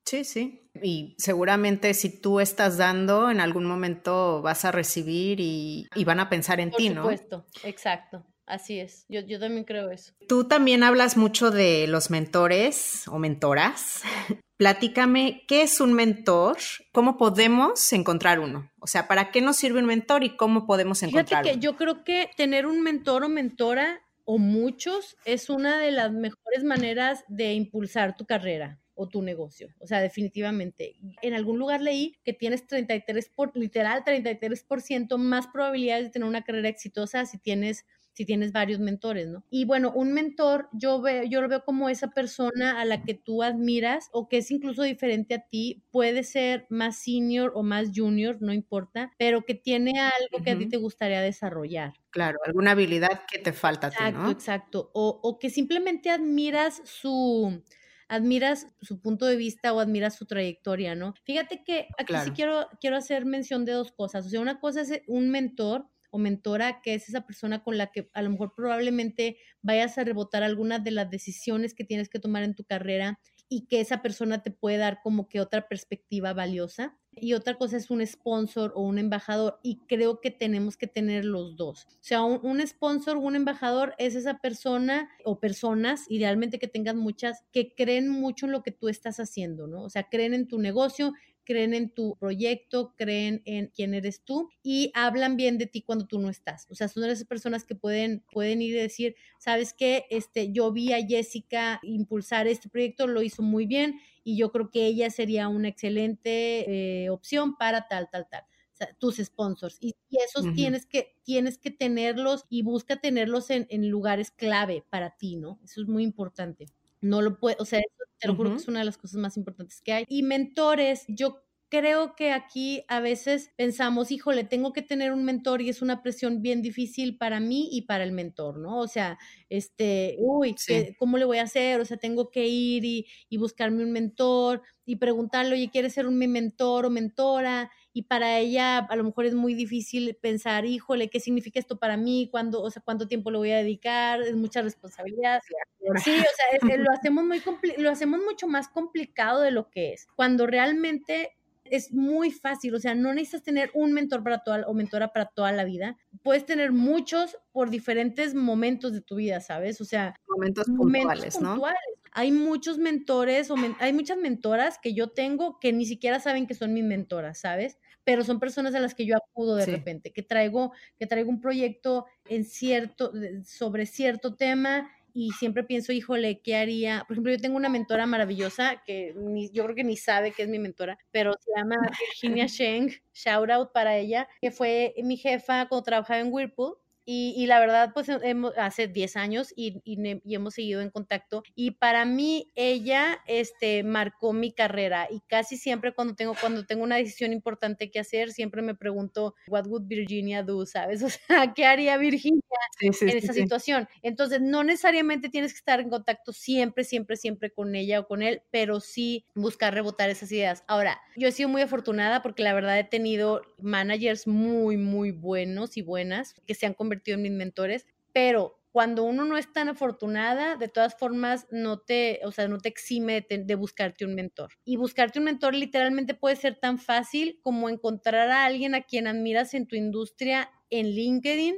Sí, sí. Y seguramente si tú estás dando, en algún momento vas a recibir y, van a pensar en ti, ¿no? Por supuesto, exacto. Así es, yo, yo también creo eso. Tú también hablas mucho de los mentores o mentoras. <laughs> Platícame, ¿qué es un mentor? ¿Cómo podemos encontrar uno? O sea, ¿para qué nos sirve un mentor y cómo podemos encontrarlo? Fíjate que yo creo que tener un mentor o mentora o muchos es una de las mejores maneras de impulsar tu carrera. o tu negocio. O sea, definitivamente. En algún lugar leí que tienes 33, por, literal, 33% más probabilidades de tener una carrera exitosa si tienes si tienes varios mentores, ¿no? Y bueno, un mentor, yo veo, yo lo veo como esa persona a la que tú admiras o que es incluso diferente a ti, puede ser más senior o más junior, no importa, pero que tiene algo que a ti te gustaría desarrollar. Claro, alguna habilidad que te falta a ti, ¿no? Exacto, exacto. O, o que simplemente admiras su, admiras su punto de vista o admiras su trayectoria, ¿no? Fíjate que aquí sí quiero, quiero hacer mención de dos cosas. O sea, una cosa es un mentor o mentora, que es esa persona con la que a lo mejor probablemente vayas a rebotar algunas de las decisiones que tienes que tomar en tu carrera y que esa persona te puede dar como que otra perspectiva valiosa. Y otra cosa es un sponsor o un embajador y creo que tenemos que tener los dos. O sea, un, sponsor o un embajador es esa persona o personas, idealmente que tengas muchas, que creen mucho en lo que tú estás haciendo, ¿no? O sea, creen en tu negocio, creen en tu proyecto, creen en quién eres tú y hablan bien de ti cuando tú no estás. O sea, son esas personas que pueden, pueden ir y decir, sabes qué, este, yo vi a Jessica impulsar este proyecto, lo hizo muy bien y yo creo que ella sería una excelente eh, opción para tal, tal, tal. Tus sponsors. Y, esos tienes, que, tienes que tenerlos y busca tenerlos en, en lugares clave para ti, ¿no? Eso es muy importante no lo puede, o sea, te lo juro que es una de las cosas más importantes que hay. Y mentores, yo creo que aquí a veces pensamos, híjole, tengo que tener un mentor y es una presión bien difícil para mí y para el mentor, ¿no? O sea, este, uy, ¿cómo le voy a hacer? O sea, tengo que ir y, y, buscarme un mentor y preguntarle, oye, ¿quieres ser un mi mentor o mentora? Y para ella a lo mejor es muy difícil pensar, híjole, ¿qué significa esto para mí? ¿Cuándo, o sea, cuánto tiempo le voy a dedicar? Es mucha responsabilidad. Sí, o sea, lo, <laughs> hacemos muy lo hacemos mucho más complicado de lo que es. Cuando realmente es muy fácil, o sea, no necesitas tener un mentor para toda o mentora para toda la vida. Puedes tener muchos por diferentes momentos de tu vida, ¿sabes? O sea, momentos puntuales, ¿no? Hay muchos mentores o hay muchas mentoras que yo tengo que ni siquiera saben que son mis mentoras, ¿sabes? Pero son personas a las que yo acudo de repente, que traigo que traigo un proyecto en cierto sobre cierto tema y siempre pienso, híjole, ¿qué haría? Por ejemplo, yo tengo una mentora maravillosa que yo creo que ni sabe que es mi mentora, pero se llama <laughs> Virginia Sheng, shout out para ella, que fue mi jefa cuando trabajaba en Whirlpool y, la verdad, pues hemos, hace 10 años y, y, hemos seguido en contacto. Y para mí, ella este, marcó mi carrera. Y casi siempre cuando tengo, cuando tengo una decisión importante que hacer, siempre me pregunto, ¿What would Virginia do? ¿Sabes? <laughs> O sea, ¿qué haría Virginia en esa situación? Entonces, no necesariamente tienes que estar en contacto siempre, siempre, siempre con ella o con él, pero sí buscar rebotar esas ideas. Ahora, yo he sido muy afortunada porque la verdad he tenido managers muy, muy buenos y buenas que se han convertido en mis mentores, pero cuando uno no es tan afortunada, de todas formas no te, o sea, no te exime de, buscarte un mentor. Y buscarte un mentor literalmente puede ser tan fácil como encontrar a alguien a quien admiras en tu industria en LinkedIn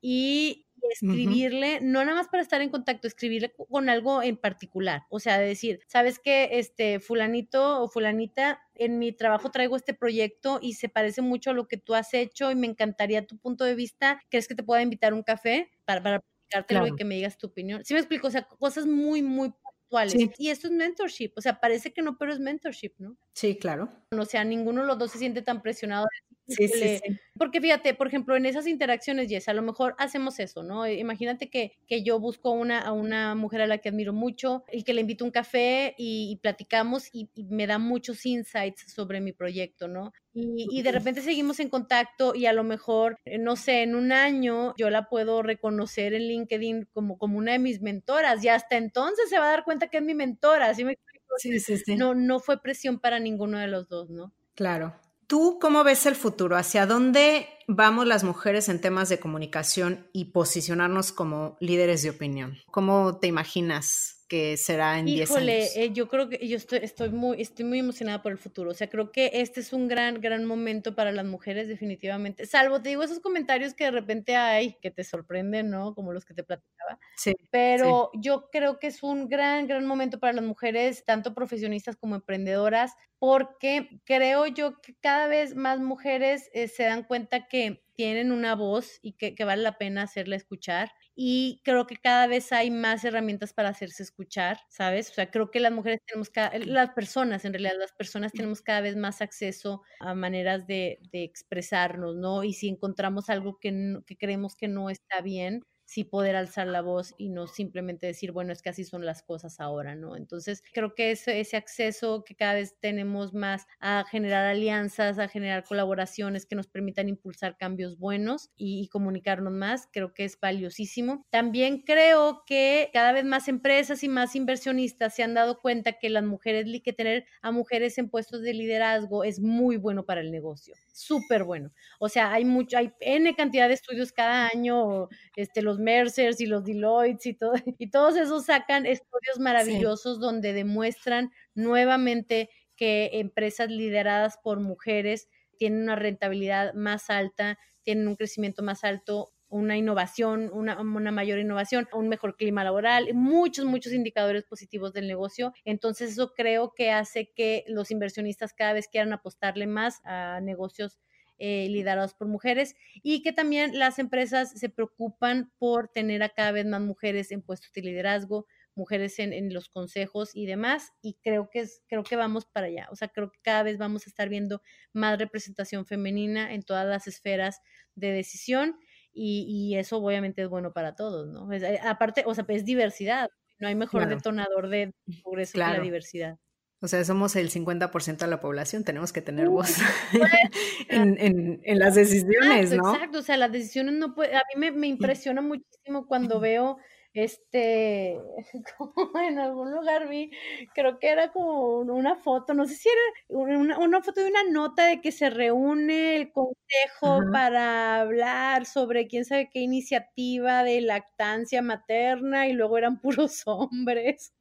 y escribirle, no nada más para estar en contacto, escribirle con algo en particular. O sea, de decir, sabes que este fulanito o fulanita, en mi trabajo traigo este proyecto y se parece mucho a lo que tú has hecho y me encantaría tu punto de vista. ¿Crees que te pueda invitar un café para, para platicártelo y que me digas tu opinión? Sí me explico, o sea, cosas muy, muy actuales. Y esto es mentorship, o sea, parece que no, pero es mentorship, ¿no? Sí, claro. O sea, ninguno de los dos se siente tan presionado Sí, sí, sí. Porque fíjate, por ejemplo, en esas interacciones, Jess, a lo mejor hacemos eso, ¿no? Imagínate que, que yo busco una, a una mujer a la que admiro mucho y que le invito a un café y, platicamos y, me da muchos insights sobre mi proyecto, ¿no? Y, y, de repente seguimos en contacto y a lo mejor, eh, no sé, en un año yo la puedo reconocer en LinkedIn como, como una de mis mentoras y hasta entonces se va a dar cuenta que es mi mentora, ¿sí me? Sí, sí, sí. No, no fue presión para ninguno de los dos, ¿no? Claro. ¿Tú cómo ves el futuro? ¿Hacia dónde vamos las mujeres en temas de comunicación y posicionarnos como líderes de opinión? ¿Cómo te imaginas que será en 10 años? Híjole, eh, yo creo que yo estoy, estoy, muy, estoy muy emocionada por el futuro. O sea, creo que este es un gran, gran momento para las mujeres, definitivamente. Salvo, te digo, esos comentarios que de repente hay que te sorprenden, ¿no? Como los que te platicaba. Sí. Pero yo creo que es un gran, gran momento para las mujeres, tanto profesionistas como emprendedoras, porque creo yo que cada vez más mujeres eh, se dan cuenta que tienen una voz y que, que, vale la pena hacerla escuchar. Y creo que cada vez hay más herramientas para hacerse escuchar, ¿sabes? O sea, creo que las mujeres tenemos, cada, las personas, en realidad, las personas tenemos cada vez más acceso a maneras de, de expresarnos, ¿no? Y si encontramos algo que, que creemos que no está bien, sí poder alzar la voz y no simplemente decir, bueno, es que así son las cosas ahora, ¿no? Entonces, creo que ese, ese acceso que cada vez tenemos más a generar alianzas, a generar colaboraciones que nos permitan impulsar cambios buenos y, comunicarnos más, creo que es valiosísimo. También creo que cada vez más empresas y más inversionistas se han dado cuenta que las mujeres, que tener a mujeres en puestos de liderazgo es muy bueno para el negocio, súper bueno. O sea, hay mucho, hay N cantidad de estudios cada año, este, los Mercers y los Deloitte y, todo, <laughs> y todos esos sacan estudios maravillosos donde demuestran nuevamente que empresas lideradas por mujeres tienen una rentabilidad más alta, tienen un crecimiento más alto, una innovación, una, una, mayor innovación, un mejor clima laboral, muchos, muchos indicadores positivos del negocio. Entonces eso creo que hace que los inversionistas cada vez quieran apostarle más a negocios eh, liderados por mujeres y que también las empresas se preocupan por tener a cada vez más mujeres en puestos de liderazgo, mujeres en, los consejos y demás, y creo que, es, creo que vamos para allá. O sea, creo que cada vez vamos a estar viendo más representación femenina en todas las esferas de decisión, y, eso obviamente es bueno para todos, ¿no? Eh, aparte, o sea, es diversidad, no hay mejor detonador de progreso que la diversidad. O sea, somos el 50% de la población, tenemos que tener voz <laughs> en, las decisiones, ¿no? Exacto, o sea, las decisiones no puede, a mí me, impresiona muchísimo cuando veo este, <laughs> como en algún lugar vi, creo que era como una foto, no sé si era una, foto de una nota de que se reúne el consejo para hablar sobre quién sabe qué iniciativa de lactancia materna y luego eran <laughs> puros hombres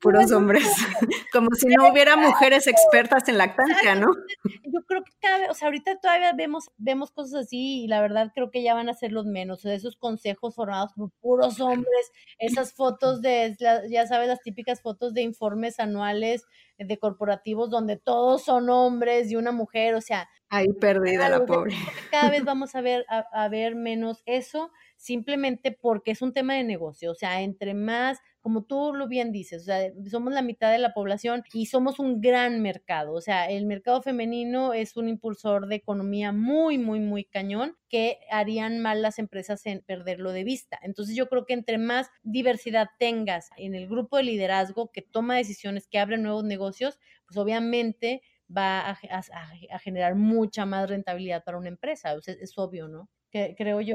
puros hombres, <laughs> como si no hubiera mujeres expertas en lactancia, ¿no? Yo creo que cada vez, o sea, ahorita todavía vemos, vemos cosas así y la verdad creo que ya van a ser los menos, o esos consejos formados por puros hombres, esas fotos de, ya sabes, las típicas fotos de informes anuales de corporativos donde todos son hombres y una mujer, o sea. Ahí perdida la pobre. Cada vez <laughs> vamos a ver, a ver menos eso simplemente porque es un tema de negocio, o sea, entre más, como tú lo bien dices, o sea, somos la mitad de la población y somos un gran mercado, o sea, el mercado femenino es un impulsor de economía muy, muy, muy cañón que harían mal las empresas en perderlo de vista. Entonces yo creo que entre más diversidad tengas en el grupo de liderazgo que toma decisiones, que abre nuevos negocios, pues obviamente va a, generar mucha más rentabilidad para una empresa. O sea, es obvio, ¿no? Que, creo yo.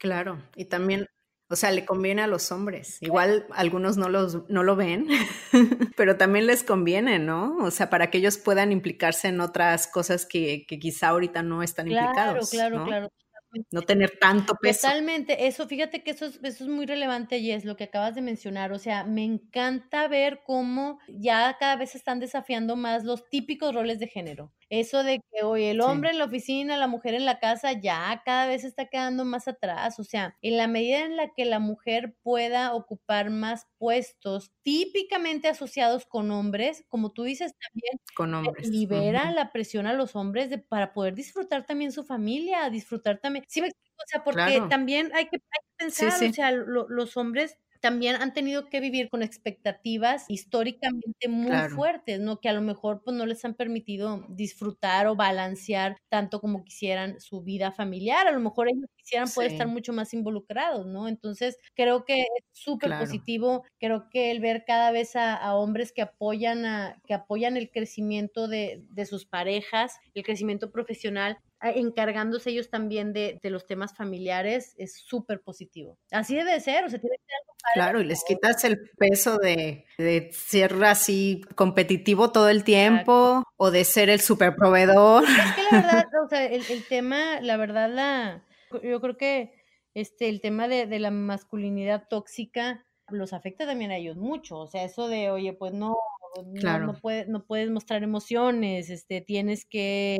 Claro, y también, o sea, le conviene a los hombres. Igual algunos no, los, no lo ven, <laughs> pero también les conviene, ¿no? O sea, para que ellos puedan implicarse en otras cosas que, que quizá ahorita no están implicados. Claro, claro, claro no tener tanto peso. Totalmente, eso, fíjate que eso es, eso es muy relevante y es lo que acabas de mencionar, o sea, me encanta ver cómo ya cada vez están desafiando más los típicos roles de género. Eso de que hoy el hombre en la oficina, la mujer en la casa, ya cada vez está quedando más atrás, o sea, en la medida en la que la mujer pueda ocupar más puestos típicamente asociados con hombres, como tú dices también, con hombres. libera la presión a los hombres de, para poder disfrutar también su familia, disfrutar también Sí, me o sea, porque también hay que, pensar, o sea, los hombres también han tenido que vivir con expectativas históricamente muy fuertes, ¿no? Que a lo mejor pues no les han permitido disfrutar o balancear tanto como quisieran su vida familiar, a lo mejor ellos quisieran poder estar mucho más involucrados, ¿no? Entonces, creo que es súper positivo, creo que el ver cada vez a, hombres que apoyan, a, que apoyan el crecimiento de, de sus parejas, el crecimiento profesional, encargándose ellos también de, de los temas familiares, es súper positivo. Así debe ser, o sea, tiene que ser algo Claro, y les quitas el peso de, de ser así competitivo todo el tiempo o de ser el super proveedor. Es que la verdad, <laughs> o sea, el, el tema, la verdad, la, yo creo que este, el tema de, de, la masculinidad tóxica los afecta también a ellos mucho. O sea, eso de, oye, pues no, no, no, puedes, no puedes mostrar emociones, este, tienes que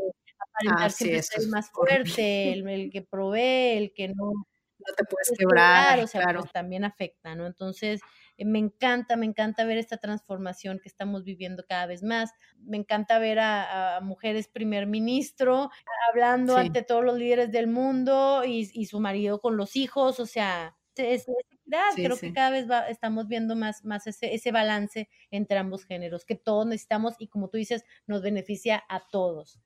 aparentar ah, siempre ser más fuerte, el, el, que provee, el que no. <laughs> No te puedes quebrar, o sea, pues también afecta, ¿no? Entonces, me encanta, me encanta ver esta transformación que estamos viviendo cada vez más. Me encanta ver a, mujeres primer ministro hablando ante todos los líderes del mundo y, su marido con los hijos, o sea, es, creo que cada vez estamos viendo más, más ese, ese balance entre ambos géneros, que todos necesitamos y como tú dices, nos beneficia a todos.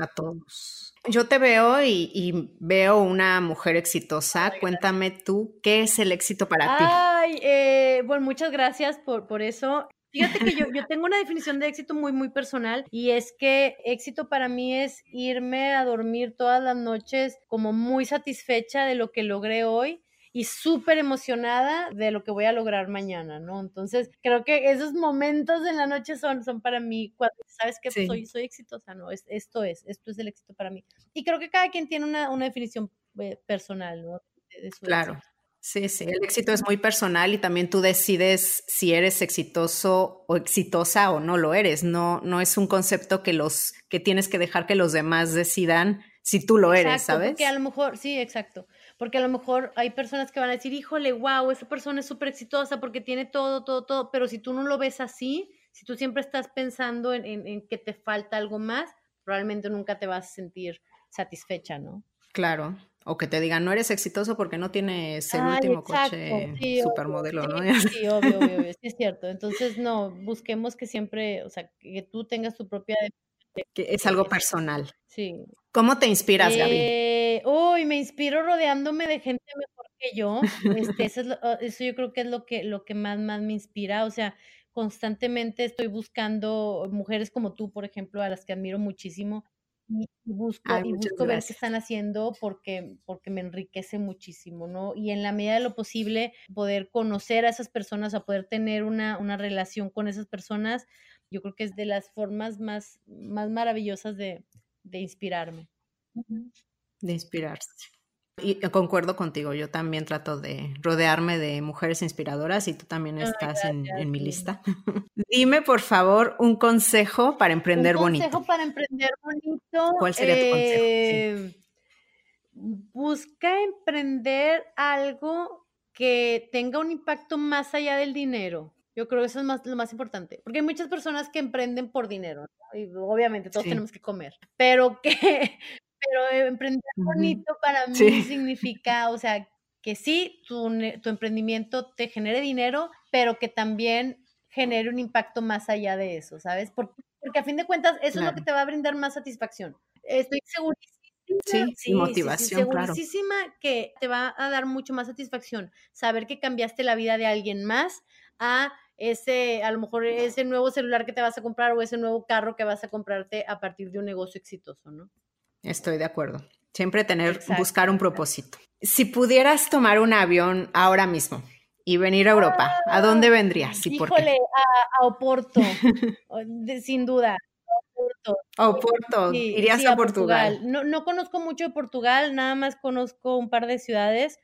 A todos. Yo te veo y, veo una mujer exitosa. Cuéntame tú, ¿qué es el éxito para ti? Ay, eh, bueno, muchas gracias por, por eso. Fíjate que yo, yo, <laughs> tengo una definición de éxito muy, muy personal y es que éxito para mí es irme a dormir todas las noches como muy satisfecha de lo que logré hoy y súper emocionada de lo que voy a lograr mañana, ¿no? Entonces, creo que esos momentos en la noche son, son para mí, cuando sabes que soy, soy exitosa, ¿no? Es, esto es, esto es el éxito para mí. Y creo que cada quien tiene una, una definición eh, personal, ¿no? claro. Sí, sí, el éxito es muy personal y también tú decides si eres exitoso o exitosa o no lo eres. No, no es un concepto que los que tienes que dejar que los demás decidan si tú lo eres, ¿sabes? Porque a lo mejor, sí, exacto porque a lo mejor hay personas que van a decir, híjole, wow, esa persona es súper exitosa porque tiene todo, todo, todo, pero si tú no lo ves así, si tú siempre estás pensando en, que te falta algo más, probablemente nunca te vas a sentir satisfecha, ¿no? Claro, o que te digan, no eres exitoso porque no tienes el último coche supermodelo, ¿no? Sí, obvio, obvio, obvio, <laughs> sí es cierto. Entonces, no, busquemos que siempre, o sea, que tú tengas tu propia que es algo personal. Sí. ¿Cómo te inspiras, Gaby? Eh, uy, me inspiro rodeándome de gente mejor que yo. Este, eso, ah, eso, yo creo que es lo que, lo que más, más me inspira. O sea, constantemente estoy buscando mujeres como tú, por ejemplo, a las que admiro muchísimo. Y busco, y busco ver qué están haciendo porque, porque me enriquece muchísimo, ¿no? Y en la medida de lo posible, poder conocer a esas personas, a poder tener una, una relación con esas personas, yo creo que es de las formas más, más maravillosas de, inspirarme. De inspirarse. Y concuerdo contigo, yo también trato de rodearme de mujeres inspiradoras y tú también estás en, mi lista. <laughs> Dime, por favor, un consejo para emprender bonito. Un consejo para emprender bonito. ¿Cuál sería tu consejo? Eh, busca emprender algo que tenga un impacto más allá del dinero. Yo creo que eso es más, lo más importante, porque hay muchas personas que emprenden por dinero, y obviamente todos tenemos que comer, pero que, <laughs> pero emprender bonito para mí significa, o sea, que sí, tu, tu emprendimiento te genere dinero, pero que también genere un impacto más allá de eso, ¿sabes? Porque, porque a fin de cuentas eso es lo que te va a brindar más satisfacción. Estoy segurísima. Sí, sí, motivación, segurísima que te va a dar mucho más satisfacción saber que cambiaste la vida de alguien más a ese, a lo mejor ese nuevo celular que te vas a comprar o ese nuevo carro que vas a comprarte a partir de un negocio exitoso, ¿no? Estoy de acuerdo. Siempre tener, buscar un propósito. Si pudieras tomar un avión ahora mismo y venir a Europa, ¿a dónde ah, vendrías? ¿Y híjole, A, Oporto, sin duda. Oporto. Oporto, irías a, Portugal. No, no conozco mucho de Portugal, nada más conozco un par de ciudades,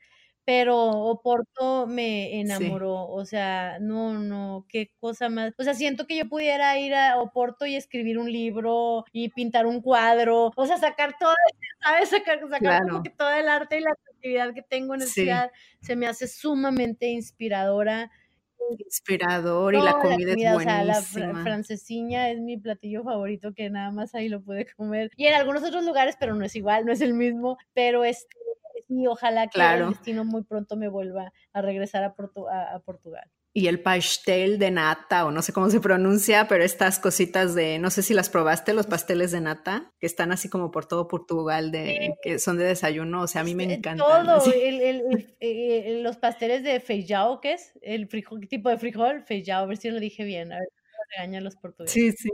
pero Oporto me enamoró, o sea, no, no, qué cosa más, o sea, siento que yo pudiera ir a Oporto y escribir un libro y pintar un cuadro, o sea, sacar todo, <laughs> ¿sabes? Sacar, sacar como que todo el arte y la creatividad que tengo en la ciudad se me hace sumamente inspiradora. Inspirador y la comida, es buenísima. O sea, la francesiña es mi platillo favorito que nada más ahí lo puede comer. Y en algunos otros lugares, pero no es igual, no es el mismo, pero este y ojalá que el destino muy pronto me vuelva a regresar a, a, Portugal. Y el pastel de nata, o no sé cómo se pronuncia, pero estas cositas de, no sé si las probaste, los pasteles de nata, que están así como por todo Portugal, de, que son de desayuno, o sea, a mí me encantan. Todo, el, los pasteles de feijão, ¿qué es? El frijol, tipo de frijol, feijão, a ver si lo dije bien, a ver si regañan los portugueses. Sí, sí.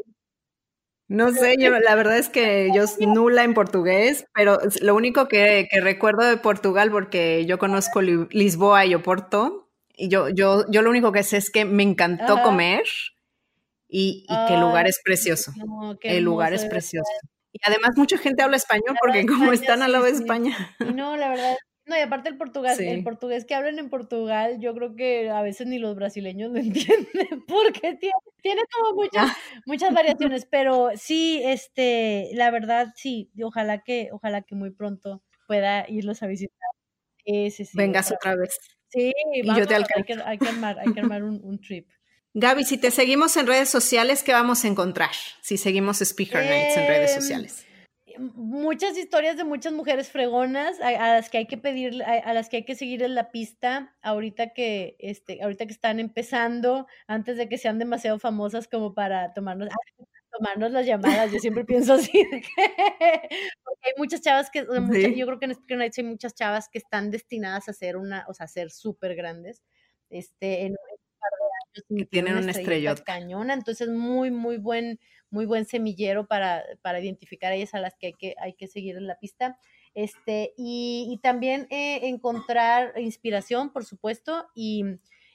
No sé, yo la verdad es que yo nula en portugués, pero lo único que, recuerdo de Portugal, porque yo conozco Lisboa y Oporto, y yo, yo, yo lo único que sé es que me encantó comer y, que el lugar es precioso. el lugar es precioso. Y además mucha gente habla español porque como están al lado de España. No, la verdad no, y aparte el portugués, el portugués que hablan en Portugal, yo creo que a veces ni los brasileños lo <laughs> entienden, porque tiene, tiene como muchas, ah. muchas variaciones, pero sí, este, la verdad, sí, ojalá que, ojalá que muy pronto pueda irlos a visitar. Sí, sí, sí. Vengas otra vez. Sí, y yo te alcanzo. Hay que, hay que armar, hay que armar un, un, trip. Gaby, si te seguimos en redes sociales, ¿qué vamos a encontrar? Si seguimos Speaker Nights en redes em, sociales muchas historias de muchas mujeres fregonas a, las que hay que pedir, a, las que hay que seguir en la pista ahorita que, este, ahorita que están empezando, antes de que sean demasiado famosas como para tomarnos, tomarnos las llamadas. Yo siempre pienso así, porque hay muchas chavas que, yo creo que en Speaker Nights hay muchas chavas que están destinadas a ser una, o sea, a ser súper grandes, este, en, un par de años. Que tienen una estrella cañona, entonces muy, muy buen, muy buen semillero para, para identificar a ellas a las que hay que, hay que seguir en la pista. Este, y, y también eh, encontrar inspiración, por supuesto, y,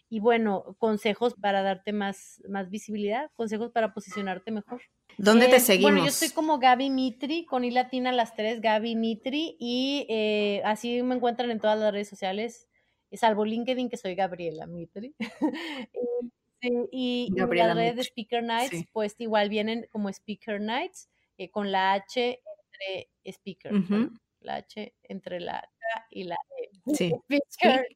y, bueno, consejos para darte más, más visibilidad, consejos para posicionarte mejor. ¿Dónde te seguimos? Bueno, yo estoy como Gaby Mitri, con I latina las tres, Gaby Mitri, y eh, así me encuentran en todas las redes sociales, salvo LinkedIn, que soy Gabriela Mitri. <laughs> y, las redes de Speaker Nights, pues igual vienen como Speaker Nights, eh, con la H entre Speaker, la H entre la K y la E. <laughs> Sí. Speaker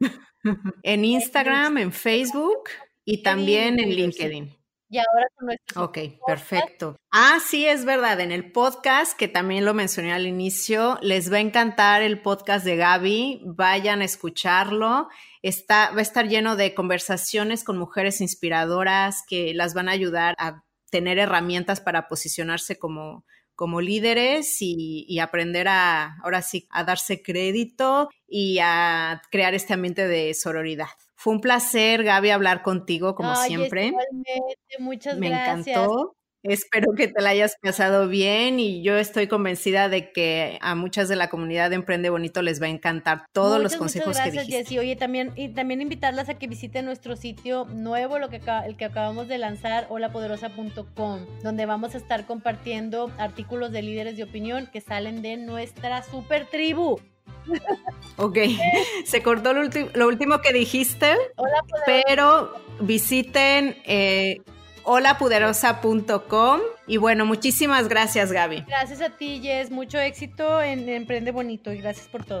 <laughs> en Instagram, en Facebook y también en LinkedIn. Y ahora con nuestro Ok, perfecto. Ah, sí, es verdad. En el podcast, que también lo mencioné al inicio, les va a encantar el podcast de Gaby. Vayan a escucharlo. Está, va a estar lleno de conversaciones con mujeres inspiradoras que las van a ayudar a tener herramientas para posicionarse como, como líderes y, y, aprender a, ahora sí, a darse crédito y a crear este ambiente de sororidad. Fue un placer, Gaby, hablar contigo como siempre. Muchas Me gracias. encantó. Espero que te la hayas pasado bien y yo estoy convencida de que a muchas de la comunidad de Emprende Bonito les va a encantar todos los consejos muchas gracias, que dijiste. Oye, también, y también invitarlas a que visiten nuestro sitio nuevo, lo que, el que acabamos de lanzar, holapoderosa.com, donde vamos a estar compartiendo artículos de líderes de opinión que salen de nuestra super tribu. Ok, <laughs> se cortó lo, último que dijiste, pero visiten eh, holapuderosa.com y bueno, muchísimas gracias Gaby. Gracias a ti Jess, mucho éxito en Emprende Bonito y gracias por todo.